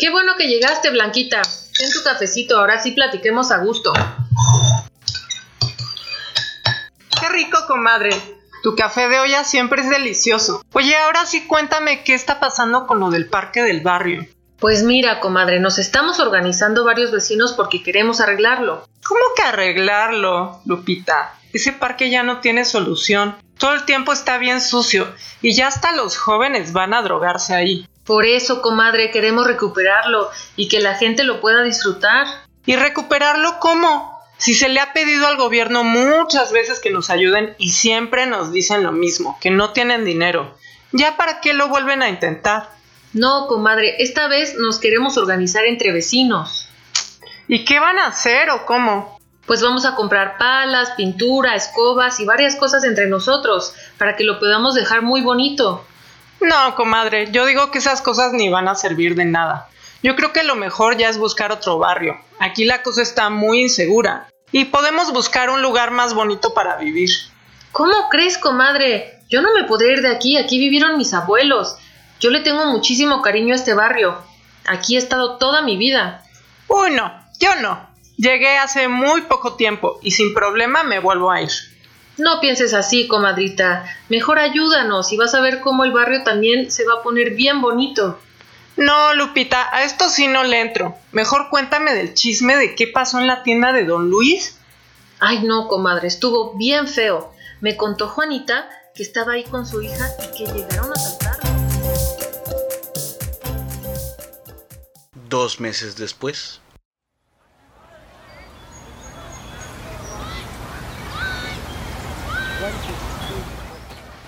Qué bueno que llegaste, Blanquita. Ten tu cafecito, ahora sí platiquemos a gusto. Qué rico, comadre. Tu café de olla siempre es delicioso. Oye, ahora sí cuéntame qué está pasando con lo del parque del barrio. Pues mira, comadre, nos estamos organizando varios vecinos porque queremos arreglarlo. ¿Cómo que arreglarlo, Lupita? Ese parque ya no tiene solución. Todo el tiempo está bien sucio y ya hasta los jóvenes van a drogarse ahí. Por eso, comadre, queremos recuperarlo y que la gente lo pueda disfrutar. ¿Y recuperarlo cómo? Si se le ha pedido al gobierno muchas veces que nos ayuden y siempre nos dicen lo mismo, que no tienen dinero. ¿Ya para qué lo vuelven a intentar? No, comadre, esta vez nos queremos organizar entre vecinos. ¿Y qué van a hacer o cómo? Pues vamos a comprar palas, pintura, escobas y varias cosas entre nosotros para que lo podamos dejar muy bonito. No, comadre, yo digo que esas cosas ni van a servir de nada. Yo creo que lo mejor ya es buscar otro barrio. Aquí la cosa está muy insegura. Y podemos buscar un lugar más bonito para vivir. ¿Cómo crees, comadre? Yo no me podré ir de aquí. Aquí vivieron mis abuelos. Yo le tengo muchísimo cariño a este barrio. Aquí he estado toda mi vida. Uy, no, yo no. Llegué hace muy poco tiempo y sin problema me vuelvo a ir. No pienses así, comadrita. Mejor ayúdanos y vas a ver cómo el barrio también se va a poner bien bonito. No, Lupita, a esto sí no le entro. Mejor cuéntame del chisme de qué pasó en la tienda de Don Luis. Ay, no, comadre, estuvo bien feo. Me contó Juanita que estaba ahí con su hija y que llegaron a saltarlo. Dos meses después.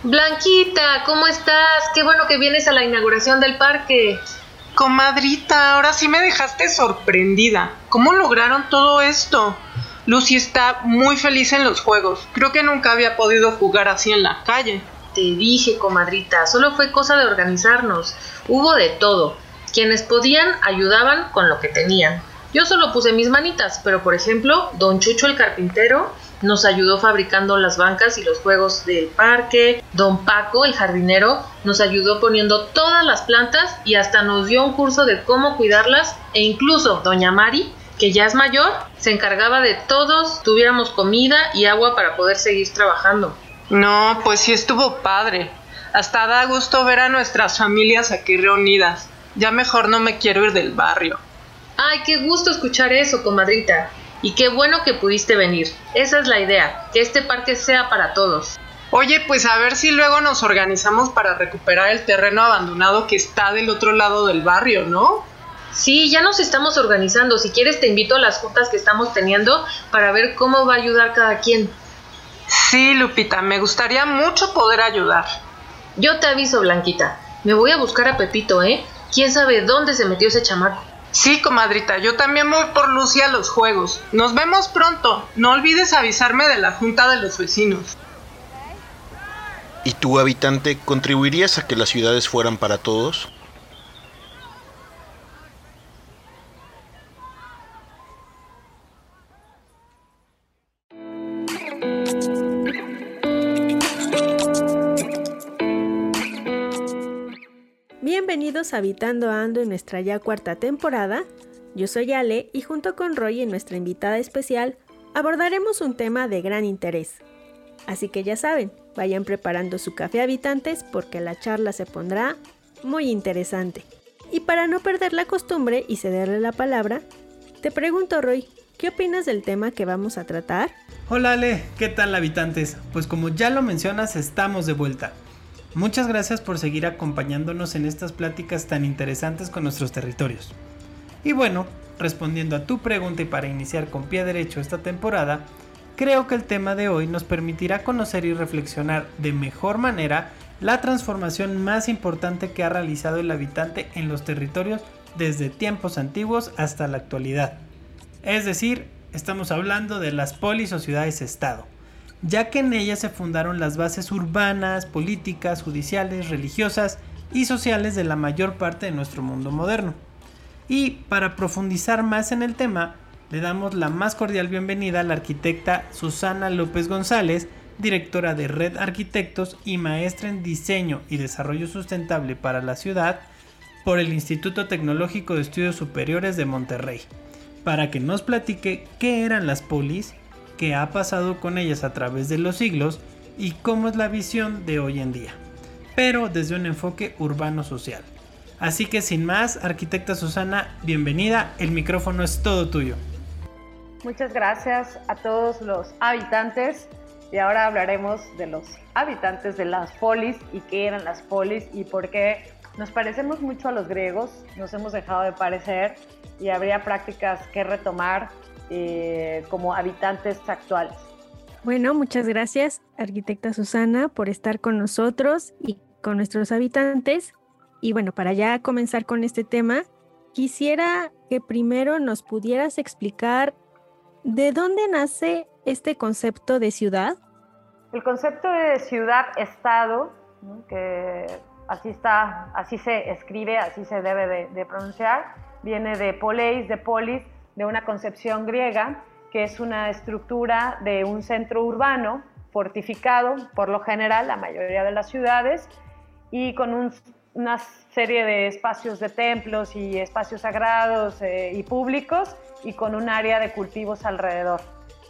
Blanquita, ¿cómo estás? Qué bueno que vienes a la inauguración del parque. Comadrita, ahora sí me dejaste sorprendida. ¿Cómo lograron todo esto? Lucy está muy feliz en los juegos. Creo que nunca había podido jugar así en la calle. Te dije, comadrita, solo fue cosa de organizarnos. Hubo de todo. Quienes podían ayudaban con lo que tenían. Yo solo puse mis manitas, pero por ejemplo, don Chucho el carpintero nos ayudó fabricando las bancas y los juegos del parque. Don Paco, el jardinero, nos ayudó poniendo todas las plantas y hasta nos dio un curso de cómo cuidarlas. E incluso Doña Mari, que ya es mayor, se encargaba de todos tuviéramos comida y agua para poder seguir trabajando. No, pues sí estuvo padre. Hasta da gusto ver a nuestras familias aquí reunidas. Ya mejor no me quiero ir del barrio. Ay, qué gusto escuchar eso, comadrita. Y qué bueno que pudiste venir. Esa es la idea, que este parque sea para todos. Oye, pues a ver si luego nos organizamos para recuperar el terreno abandonado que está del otro lado del barrio, ¿no? Sí, ya nos estamos organizando. Si quieres te invito a las juntas que estamos teniendo para ver cómo va a ayudar cada quien. Sí, Lupita, me gustaría mucho poder ayudar. Yo te aviso, Blanquita. Me voy a buscar a Pepito, ¿eh? ¿Quién sabe dónde se metió ese chamaco? Sí, comadrita, yo también voy por Lucy a los juegos. Nos vemos pronto. No olvides avisarme de la junta de los vecinos. ¿Y tú, habitante, contribuirías a que las ciudades fueran para todos? Habitando Ando en nuestra ya cuarta temporada. Yo soy Ale y junto con Roy y nuestra invitada especial abordaremos un tema de gran interés. Así que ya saben, vayan preparando su café habitantes porque la charla se pondrá muy interesante. para no perder la costumbre y cederle la palabra, te pregunto Roy, ¿qué opinas del tema que vamos a tratar? Hola Ale, ¿qué tal habitantes? Pues como ya lo mencionas, estamos de vuelta. Muchas gracias por seguir acompañándonos en estas pláticas tan interesantes con nuestros territorios. Y bueno, respondiendo a tu pregunta y para iniciar con pie derecho esta temporada, creo que el tema de hoy nos permitirá conocer y reflexionar de mejor manera la transformación más importante que ha realizado el habitante en los territorios desde tiempos antiguos hasta la actualidad. Es decir, estamos hablando de las polis o ciudades-estado, ya que en ellas se fundaron las bases urbanas, políticas, judiciales, religiosas y sociales de la mayor parte de nuestro mundo moderno. Y para profundizar más en el tema, le damos la más cordial bienvenida a la arquitecta Susana López González, directora de Red Arquitectos y maestra en Diseño y Desarrollo Sustentable para la Ciudad por el Instituto Tecnológico de Estudios Superiores de Monterrey, para que nos platique qué eran las polis, qué ha pasado con ellas a través de los siglos y cómo es la visión de hoy en día, pero desde un enfoque urbano-social. Así que sin más, arquitecta Susana, bienvenida, el micrófono es todo tuyo. Muchas gracias a todos los habitantes y ahora hablaremos de los habitantes de las polis y qué eran las polis y por qué nos parecemos mucho a los griegos, nos hemos dejado de parecer y habría prácticas que retomar eh, como habitantes actuales. Bueno, muchas gracias, arquitecta Susana, por estar con nosotros y con nuestros habitantes. Y bueno, para ya comenzar con este tema, quisiera que primero nos pudieras explicar ¿De dónde nace este concepto de ciudad? El concepto de ciudad-estado, que así está, así se escribe, así se debe de, pronunciar, viene de poleis, de polis, de una concepción griega, que es una estructura de un centro urbano fortificado, por lo general, la mayoría de las ciudades, y con un una serie de espacios de templos y espacios sagrados eh, y públicos y con un área de cultivos alrededor.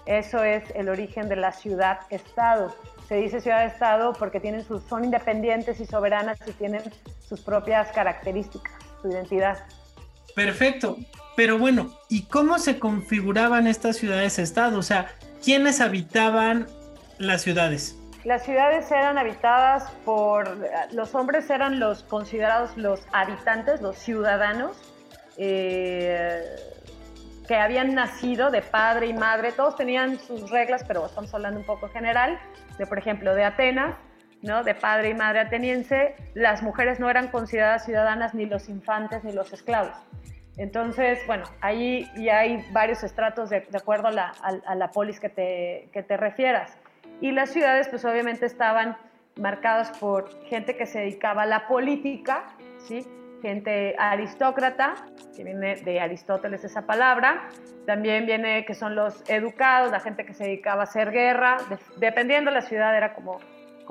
Eso es el origen de la ciudad-estado. Se dice ciudad-estado porque tienen sus, son independientes y soberanas y tienen sus propias características, su identidad. Perfecto. Pero bueno, ¿y cómo se configuraban estas ciudades-estado? O sea, ¿quiénes habitaban las ciudades? Las ciudades eran habitadas por, los hombres eran los considerados los habitantes, los ciudadanos, eh, que habían nacido de padre y madre, todos tenían sus reglas, pero estamos hablando un poco general, de por ejemplo de Atenas, ¿no? de padre y madre ateniense, las mujeres no eran consideradas ciudadanas ni los infantes ni los esclavos. Entonces, bueno, ahí ya hay varios estratos de, acuerdo a la, a polis que te, que te refieras. Y las ciudades pues obviamente estaban marcadas por gente que se dedicaba a la política, ¿sí? gente aristócrata, que viene de Aristóteles esa palabra, también viene que son los educados, la gente que se dedicaba a hacer guerra, dependiendo de la ciudad era como,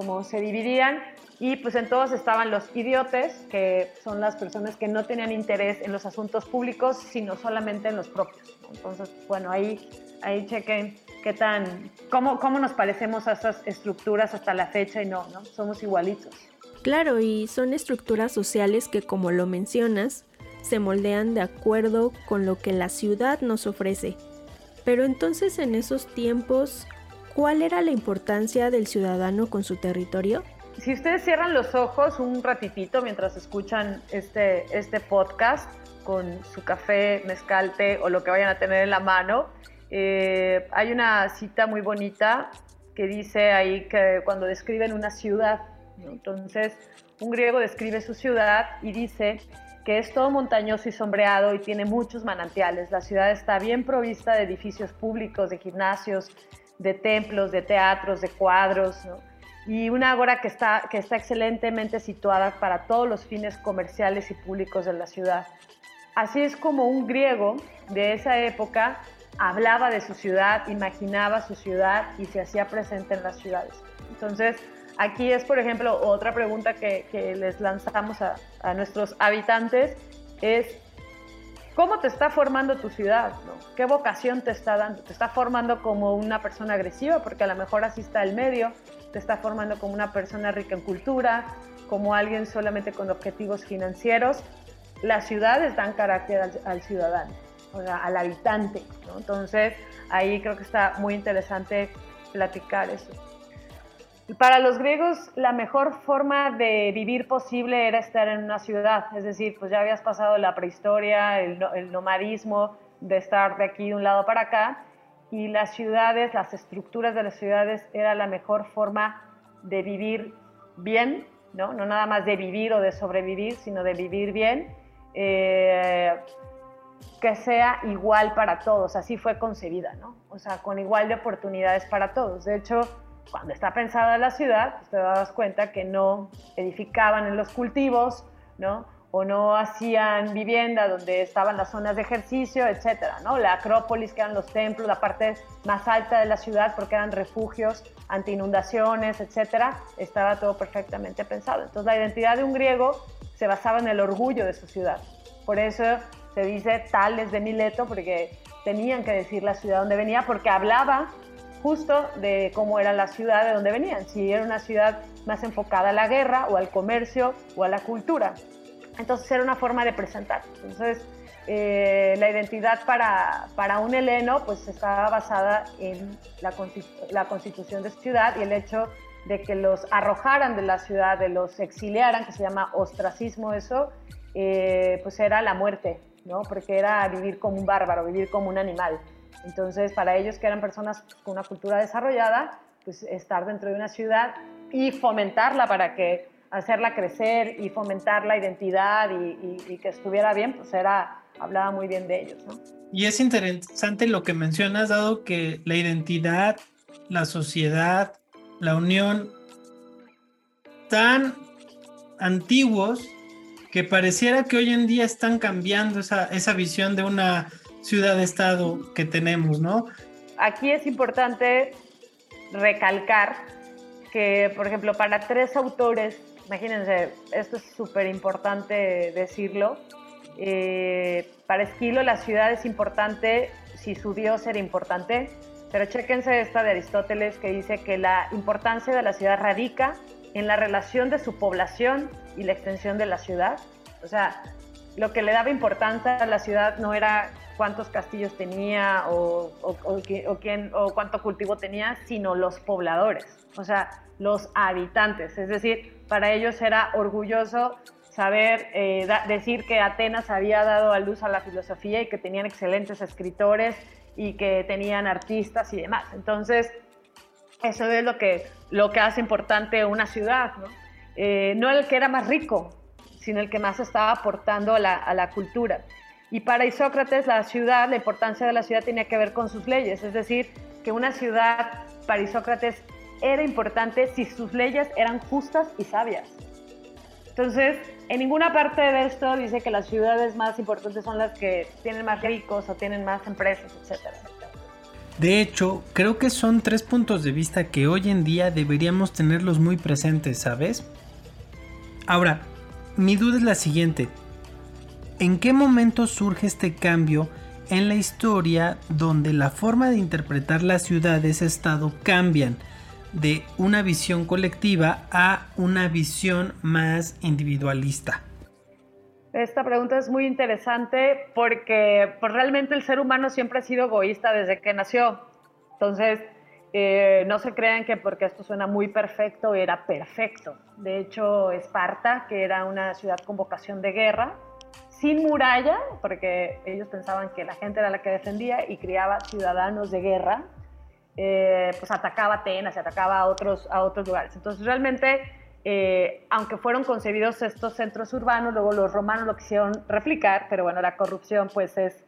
como se dividían, y pues en todos estaban los idiotes, que son las personas que no tenían interés en los asuntos públicos, sino solamente en los propios. Entonces, bueno, ahí, ahí chequen qué tan, cómo, cómo nos parecemos a esas estructuras hasta la fecha y no, ¿no? Somos igualitos. Claro, y son estructuras sociales que, como lo mencionas, se moldean de acuerdo con lo que la ciudad nos ofrece. Pero entonces en esos tiempos, ¿cuál era la importancia del ciudadano con su territorio? Si ustedes cierran los ojos un ratitito mientras escuchan este, este podcast con su café, mezcalte o lo que vayan a tener en la mano, eh, hay una cita muy bonita que dice ahí que cuando describen una ciudad, entonces un griego describe su ciudad y dice que es todo montañoso y sombreado y tiene muchos manantiales. La ciudad está bien provista de edificios públicos, de gimnasios, de templos, de teatros, de cuadros, y una agora que está, que está excelentemente situada para todos los fines comerciales y públicos de la ciudad. Así es como un griego de esa época hablaba de su ciudad, imaginaba su ciudad y se hacía presente en las ciudades. Entonces, aquí es, por ejemplo, otra pregunta que, les lanzamos a, nuestros habitantes, es ¿cómo te está formando tu ciudad? ¿Qué vocación te está dando? ¿Te está formando como una persona agresiva? Porque a lo mejor así está el medio, te está formando como una persona rica en cultura, como alguien solamente con objetivos financieros, las ciudades dan carácter al, ciudadano, o sea, al habitante. Entonces, ahí creo que está muy interesante platicar eso. Para los griegos, la mejor forma de vivir posible era estar en una ciudad, es decir, pues ya habías pasado la prehistoria, el, nomadismo, de estar de aquí de un lado para acá, y las ciudades, las estructuras de las ciudades era la mejor forma de vivir bien, ¿no? No nada más de vivir o de sobrevivir, sino de vivir bien, eh, que sea igual para todos, así fue concebida, ¿no? O sea, con igual de oportunidades para todos. De hecho, cuando está pensada la ciudad, pues te das cuenta que no edificaban en los cultivos, ¿no? o no hacían vivienda donde estaban las zonas de ejercicio, etcétera, ¿no? La Acrópolis, que eran los templos, la parte más alta de la ciudad, porque eran refugios ante inundaciones, etcétera, estaba todo perfectamente pensado. Entonces, la identidad de un griego se basaba en el orgullo de su ciudad. Por eso se dice Tales de Mileto, porque tenían que decir la ciudad donde venía, porque hablaba justo de cómo era la ciudad de donde venían, si era una ciudad más enfocada a la guerra o al comercio o a la cultura. Entonces era una forma de presentar. Entonces eh, la identidad para, para, un heleno pues estaba basada en la, la constitución de ciudad y el hecho de que los arrojaran de la ciudad, de los exiliaran, que se llama ostracismo eso, eh, pues era la muerte, ¿no? Porque era vivir como un bárbaro, vivir como un animal. Entonces, para ellos que eran personas con una cultura desarrollada, pues estar dentro de una ciudad y fomentarla para que hacerla crecer y fomentar la identidad y, que estuviera bien, pues era, hablaba muy bien de ellos, ¿no? Y es interesante lo que mencionas, dado que la identidad, la sociedad, la unión, tan antiguos que pareciera que hoy en día están cambiando esa, esa visión de una ciudad-estado que tenemos, ¿no? Aquí es importante recalcar que, por ejemplo, para tres autores Imagínense, esto es súper importante decirlo. Eh, para Esquilo la ciudad es importante si su dios era importante, pero chéquense esta de Aristóteles que dice que la importancia de la ciudad radica en la relación de su población y la extensión de la ciudad. O sea, lo que le daba importancia a la ciudad no era cuántos castillos tenía o, quién, o cuánto cultivo tenía, sino los pobladores, o sea, los habitantes. Es decir, para ellos era orgulloso saber eh, decir que Atenas había dado a luz a la filosofía y que tenían excelentes escritores y que tenían artistas y demás. Entonces, eso es lo que, lo que hace importante una ciudad, ¿no? Eh, el que era más rico, sino el que más estaba aportando a la cultura. Y para Isócrates, la ciudad, la importancia de la ciudad tenía que ver con sus leyes, es decir, que una ciudad para Isócrates era importante si sus leyes eran justas y sabias. Entonces, en ninguna parte de esto dice que las ciudades más importantes son las que tienen más ricos o tienen más empresas, etc. De hecho, creo que son tres puntos de vista que hoy en día deberíamos tenerlos muy presentes, ¿sabes? Ahora, mi duda es la siguiente. ¿En qué momento surge este cambio en la historia donde la forma de interpretar las ciudades-estado cambian? de una visión colectiva a una visión más individualista? Esta pregunta es muy interesante porque pues, realmente el ser humano siempre ha sido egoísta desde que nació. Entonces, eh, no se crean que porque esto suena muy perfecto era perfecto. De hecho, Esparta, que era una ciudad con vocación de guerra, sin muralla, porque ellos pensaban que la gente era la que defendía y criaba ciudadanos de guerra, eh, pues atacaba Atenas y atacaba a otros, a otros lugares. Entonces realmente, eh, aunque fueron concebidos estos centros urbanos, luego los romanos lo quisieron replicar, pero bueno, la corrupción pues es,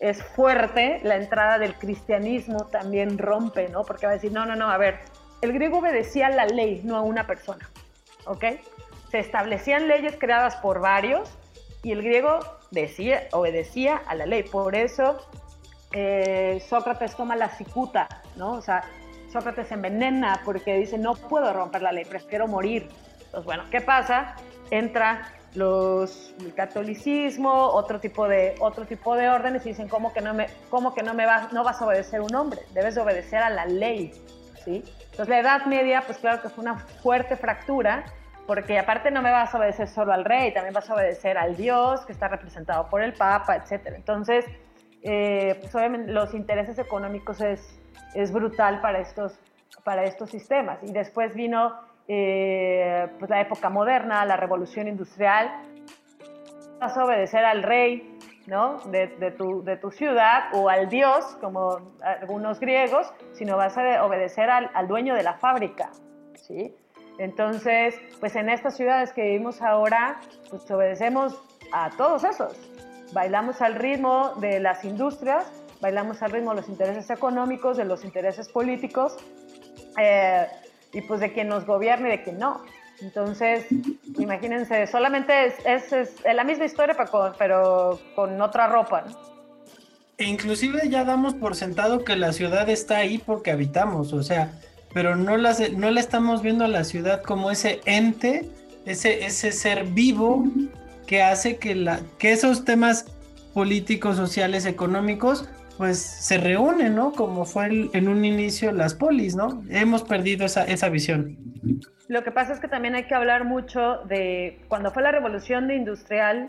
es fuerte, la entrada del cristianismo también rompe, ¿no? Porque va a decir, no, no, no, a ver, el griego obedecía a la ley, no a una persona, ¿ok? Se establecían leyes creadas por varios y el griego decía, obedecía a la ley. Por eso eh, Sócrates toma la cicuta, ¿no? O sea, Sócrates envenena porque dice, no puedo romper la ley, prefiero morir. Entonces, bueno, ¿qué pasa? Entra el catolicismo, otro tipo de, otro tipo de órdenes y dicen, ¿cómo que, no, me, no, me va, no vas a obedecer un hombre? Debes de obedecer a la ley, ¿sí? Entonces, la Edad Media, pues claro que fue una fuerte fractura porque aparte no me vas a obedecer solo al rey, también vas a obedecer al Dios que está representado por el Papa, etc. Entonces, eh, pues obviamente los intereses económicos es, es brutal para estos, para estos sistemas. Y después vino eh, pues la época moderna, la revolución industrial. Vas a obedecer al rey ¿no? de, de, tu, de tu ciudad o al dios, como algunos griegos, sino vas a obedecer al, al dueño de la fábrica. ¿sí? Entonces, pues en estas ciudades que vivimos ahora, pues obedecemos a todos esos. Bailamos al ritmo de las industrias, bailamos al ritmo de los intereses económicos, de los intereses políticos, eh, y pues de quien nos gobierna y de quien no. Entonces, imagínense, solamente es, la misma historia, pero con, otra ropa. E inclusive ya damos por sentado que la ciudad está ahí porque habitamos, o sea, pero no la, no la estamos viendo a la ciudad como ese ente, ese, ese ser vivo que hace que, la, que esos temas políticos, sociales, económicos, pues se reúnen, ¿no? Como fue en un inicio las polis, ¿no? Hemos perdido esa, esa visión. Lo que pasa es que también hay que hablar mucho de cuando fue la revolución industrial,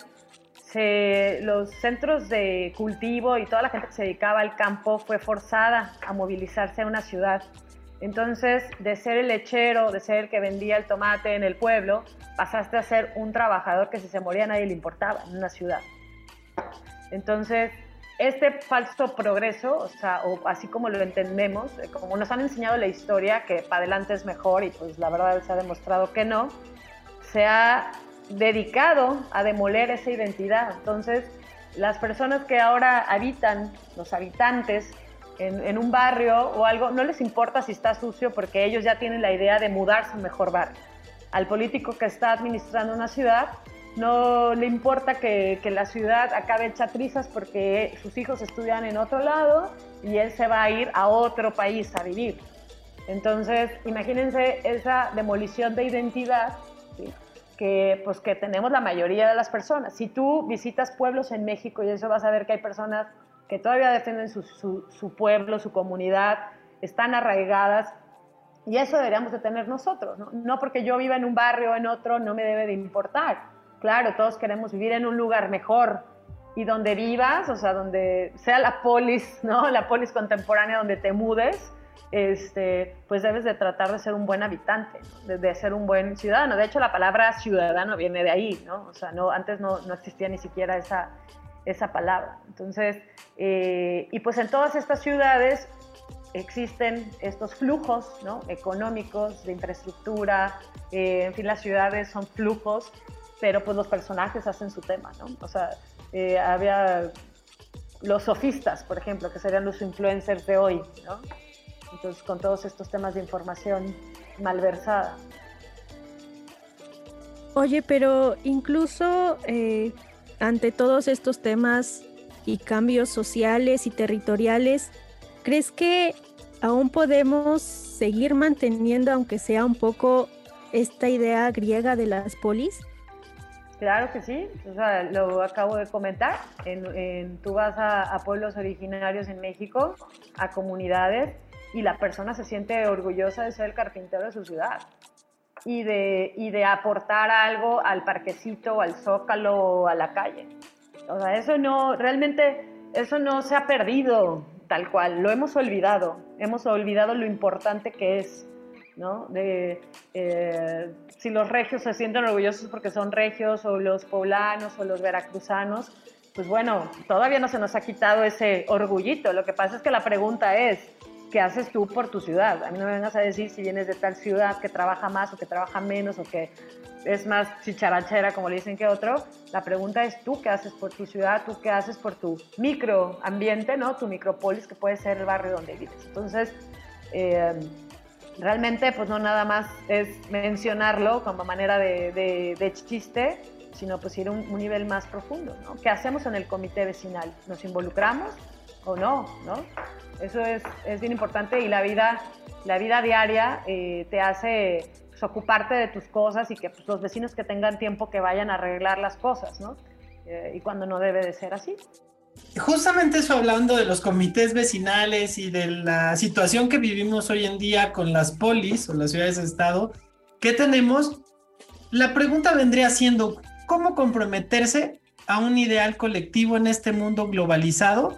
se, los centros de cultivo y toda la gente que se dedicaba al campo fue forzada a movilizarse a una ciudad. Entonces, de ser el lechero, de ser el que vendía el tomate en el pueblo, pasaste a ser un trabajador que si se moría nadie le importaba en una ciudad. Entonces, este falso progreso, o sea, o así como lo entendemos, eh, como nos han enseñado la historia, que para adelante es mejor y pues la verdad se ha demostrado que no, se ha dedicado a demoler esa identidad. Entonces, las personas que ahora habitan, los habitantes, en, en, un barrio o algo, no les importa si está sucio porque ellos ya tienen la idea de mudarse a un mejor barrio. Al político que está administrando una ciudad, no le importa que, la ciudad acabe hecha trizas porque sus hijos estudian en otro lado y él se va a ir a otro país a vivir. Entonces, imagínense esa demolición de identidad que, pues, que tenemos la mayoría de las personas. Si tú visitas pueblos en México y eso vas a ver que hay personas que todavía defienden su, pueblo, su comunidad, están arraigadas y eso deberíamos de tener nosotros. ¿no? no porque yo viva en un barrio o en otro no me debe de importar Claro, todos queremos vivir en un lugar mejor y donde vivas, o sea, donde sea la polis, ¿no? La polis contemporánea donde te mudes, este, pues debes de tratar de ser un buen habitante, de, ser un buen ciudadano. De hecho, la palabra ciudadano viene de ahí, ¿no? O sea, no, antes no, no existía ni siquiera esa, esa palabra. Entonces, eh, y pues en todas estas ciudades existen estos flujos ¿no? económicos de infraestructura, eh, en fin, las ciudades son flujos pero pues los personajes hacen su tema, ¿no? O sea, eh, había los sofistas, por ejemplo, que serían los influencers de hoy, ¿no? Entonces, con todos estos temas de información malversada. Oye, pero incluso ante todos estos temas y cambios sociales y territoriales, ¿crees que aún podemos seguir manteniendo, aunque sea un poco, esta idea griega de las polis? Claro que sí, lo acabo de comentar. En, tú vas a, pueblos originarios en México, a comunidades, y la persona se siente orgullosa de ser el carpintero de su ciudad y de, y de aportar algo al parquecito, al zócalo, a la calle. O sea, eso no, realmente, eso no se ha perdido tal cual, lo hemos olvidado, hemos olvidado lo importante que es ¿no? De eh, si los regios se sienten orgullosos porque son regios, o los poblanos, o los veracruzanos, pues bueno, todavía no se nos ha quitado ese orgullito. Lo que pasa es que la pregunta es, ¿qué haces tú por tu ciudad? A mí no me vengas a decir si vienes de tal ciudad que trabaja más o que trabaja menos o que es más chicharachera, como le dicen que otro. La pregunta es tú qué haces por tu ciudad, tú qué haces por tu microambiente, ¿no? Tu micropolis, que puede ser el barrio donde vives. Entonces, eh, realmente pues no nada más es mencionarlo como manera de, chiste, sino pues ir a un, nivel más profundo, ¿no? ¿Qué hacemos en el comité vecinal? ¿Nos involucramos o no? ¿no? Eso es, bien importante y la vida, la vida diaria eh, te hace pues, ocuparte de tus cosas y que pues, los vecinos que tengan tiempo que vayan a arreglar las cosas, ¿no? Eh, y cuando no debe de ser así. Justamente eso hablando de los comités vecinales y de la situación que vivimos hoy en día con las polis o las ciudades de estado, ¿qué tenemos? la pregunta vendría siendo, ¿cómo comprometerse a un ideal colectivo en este mundo globalizado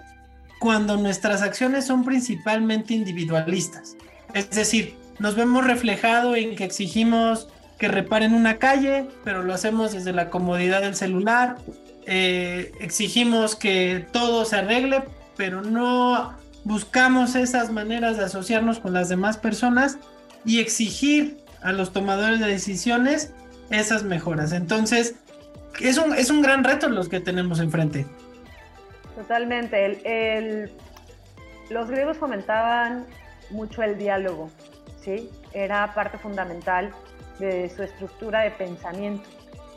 cuando nuestras acciones son principalmente individualistas? Es decir, nos vemos reflejado en que exigimos que reparen una calle, pero lo hacemos desde la comodidad del celular. Eh, exigimos que todo se arregle, pero no buscamos esas maneras de asociarnos con las demás personas y exigir a los tomadores de decisiones esas mejoras. Entonces, es un, es un gran reto los que tenemos enfrente. Totalmente. los griegos fomentaban mucho el diálogo, ¿sí? Era parte fundamental de su estructura de pensamiento.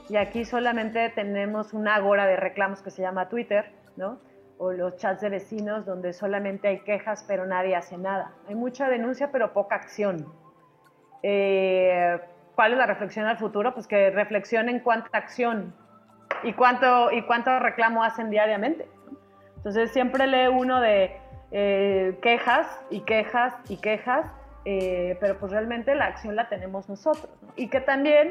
Y aquí solamente tenemos una agora de reclamos que se llama Twitter, ¿no? O los chats de vecinos donde solamente hay quejas pero nadie hace nada. Hay mucha denuncia pero poca acción. Eh, ¿Cuál es la reflexión al futuro? Pues que reflexionen cuánta acción y cuánto, y cuánto reclamo hacen diariamente. Entonces siempre lee uno de eh, quejas y quejas y quejas, eh, pero pues realmente la acción la tenemos nosotros. Y que también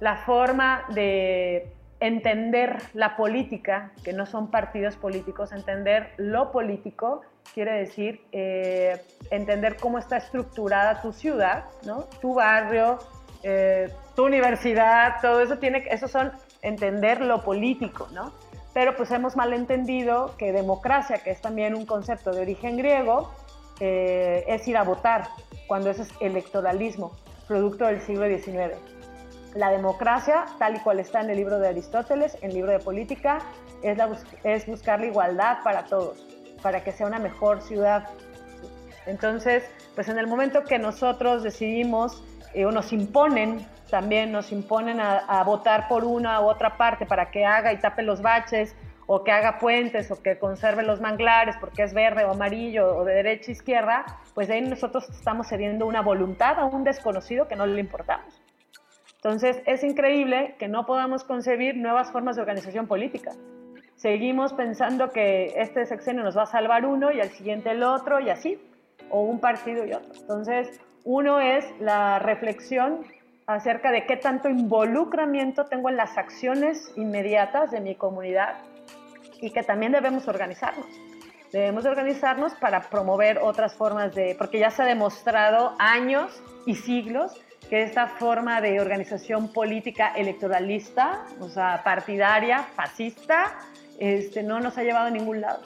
la forma de entender la política, que no son partidos políticos, entender lo político quiere decir eh, entender cómo está estructurada tu ciudad, ¿no? tu barrio, tu universidad, todo eso tiene, eso son entender lo político, ¿no? Pero pues hemos malentendido que democracia, que es también un concepto de origen griego, eh, es ir a votar, cuando eso es electoralismo, producto del siglo XIX. La democracia, tal y cual está en el libro de Aristóteles, en el libro de política, es, es buscar la igualdad para todos, para que sea una mejor ciudad. Entonces, pues en el momento que nosotros decidimos eh, o nos imponen también nos imponen a, votar por una u otra parte para que haga y tape los baches o que haga puentes o que conserve los manglares porque es verde o amarillo o de derecha a izquierda, pues ahí nosotros estamos cediendo una voluntad a un desconocido que no le importamos. Entonces es increíble que no podamos concebir nuevas formas de organización política. Seguimos pensando que este sexenio nos va a salvar uno y al siguiente el otro y así, o un partido y otro. Entonces, uno es la reflexión acerca de qué tanto involucramiento tengo en las acciones inmediatas de mi comunidad y que también debemos organizarnos. Debemos organizarnos para promover otras formas de, porque ya se ha demostrado años y siglos que esta forma de organización política electoralista, o sea, partidaria, fascista, este, no nos ha llevado a ningún lado.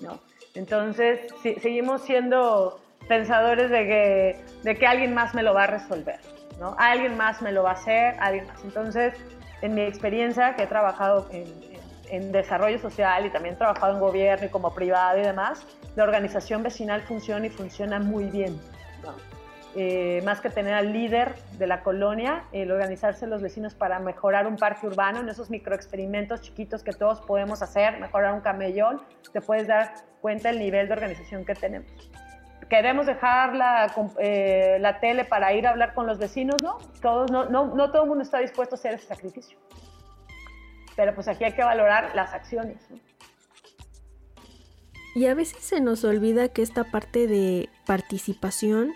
¿no? Entonces, seguimos siendo pensadores de que, de que alguien más me lo va a resolver. Alguien más me lo va a hacer, alguien más. Entonces, en mi experiencia, que he trabajado en, desarrollo social y también he trabajado en gobierno y como privado y demás, la organización vecinal funciona y funciona muy bien. Eh, más que tener al líder de la colonia, el organizarse los vecinos para mejorar un parque urbano, en esos microexperimentos chiquitos que todos podemos hacer, mejorar un camellón, te puedes dar cuenta del nivel de organización que tenemos queremos dejar la, eh, la, tele para ir a hablar con los vecinos, ¿no? Todos, no, no, no todo el mundo está dispuesto a hacer ese sacrificio. Pero pues aquí hay que valorar las acciones. Y a veces se nos olvida que esta parte de participación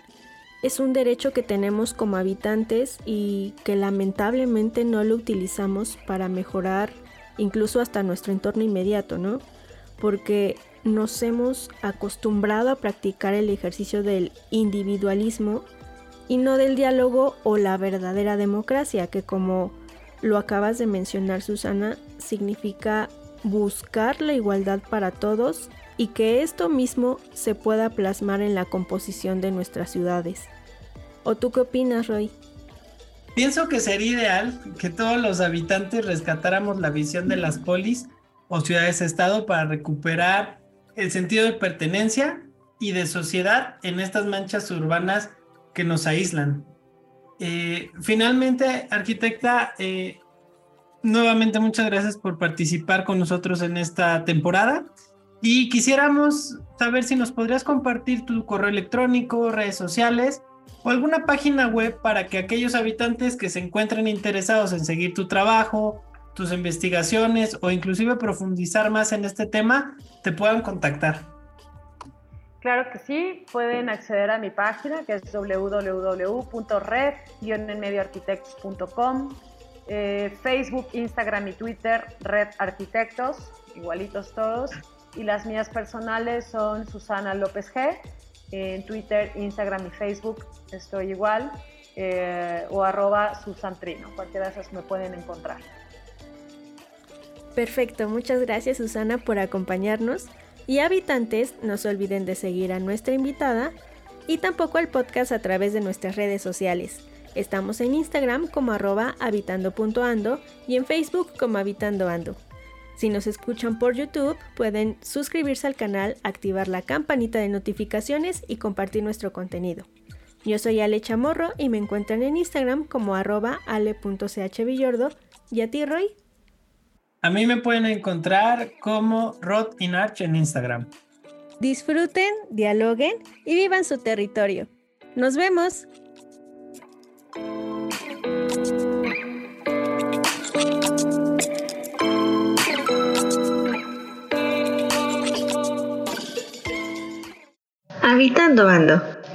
es un derecho que tenemos como habitantes y que lamentablemente no lo utilizamos para mejorar incluso hasta nuestro entorno inmediato, ¿no? Porque nos hemos acostumbrado a practicar el ejercicio del individualismo y no del diálogo o la verdadera democracia, que como lo acabas de mencionar Susana, significa buscar la igualdad para todos y que esto mismo se pueda plasmar en la composición de nuestras ciudades. ¿O tú qué opinas, Roy? Pienso que sería ideal que todos los habitantes rescatáramos la visión de las polis o ciudades-estado para recuperar el sentido de pertenencia y de sociedad en estas manchas urbanas que nos aíslan. Eh, finalmente, arquitecta, eh, nuevamente muchas gracias por participar con nosotros en esta temporada y quisiéramos saber si nos podrías compartir tu correo electrónico, redes sociales o alguna página web para que aquellos habitantes que se encuentren interesados en seguir tu trabajo tus investigaciones o inclusive profundizar más en este tema, te puedan contactar. Claro que sí, pueden acceder a mi página que es www.red-enmedioarchitects.com. Eh, Facebook, Instagram y Twitter, Red Arquitectos, igualitos todos. Y las mías personales son Susana López G. En Twitter, Instagram y Facebook estoy igual. Eh, o arroba Susantrino. Cualquiera de esas me pueden encontrar. Perfecto, muchas gracias Susana por acompañarnos. Y habitantes, no se olviden de seguir a nuestra invitada y tampoco al podcast a través de nuestras redes sociales. Estamos en Instagram como arroba habitando.ando y en Facebook como habitandoando. Si nos escuchan por YouTube, pueden suscribirse al canal, activar la campanita de notificaciones y compartir nuestro contenido. Yo soy Ale Chamorro y me encuentran en Instagram como arroba ale.chvillordo. ¿Y a ti, Roy? A mí me pueden encontrar como Rod Inarch en Instagram. Disfruten, dialoguen y vivan su territorio. Nos vemos. Habitando Ando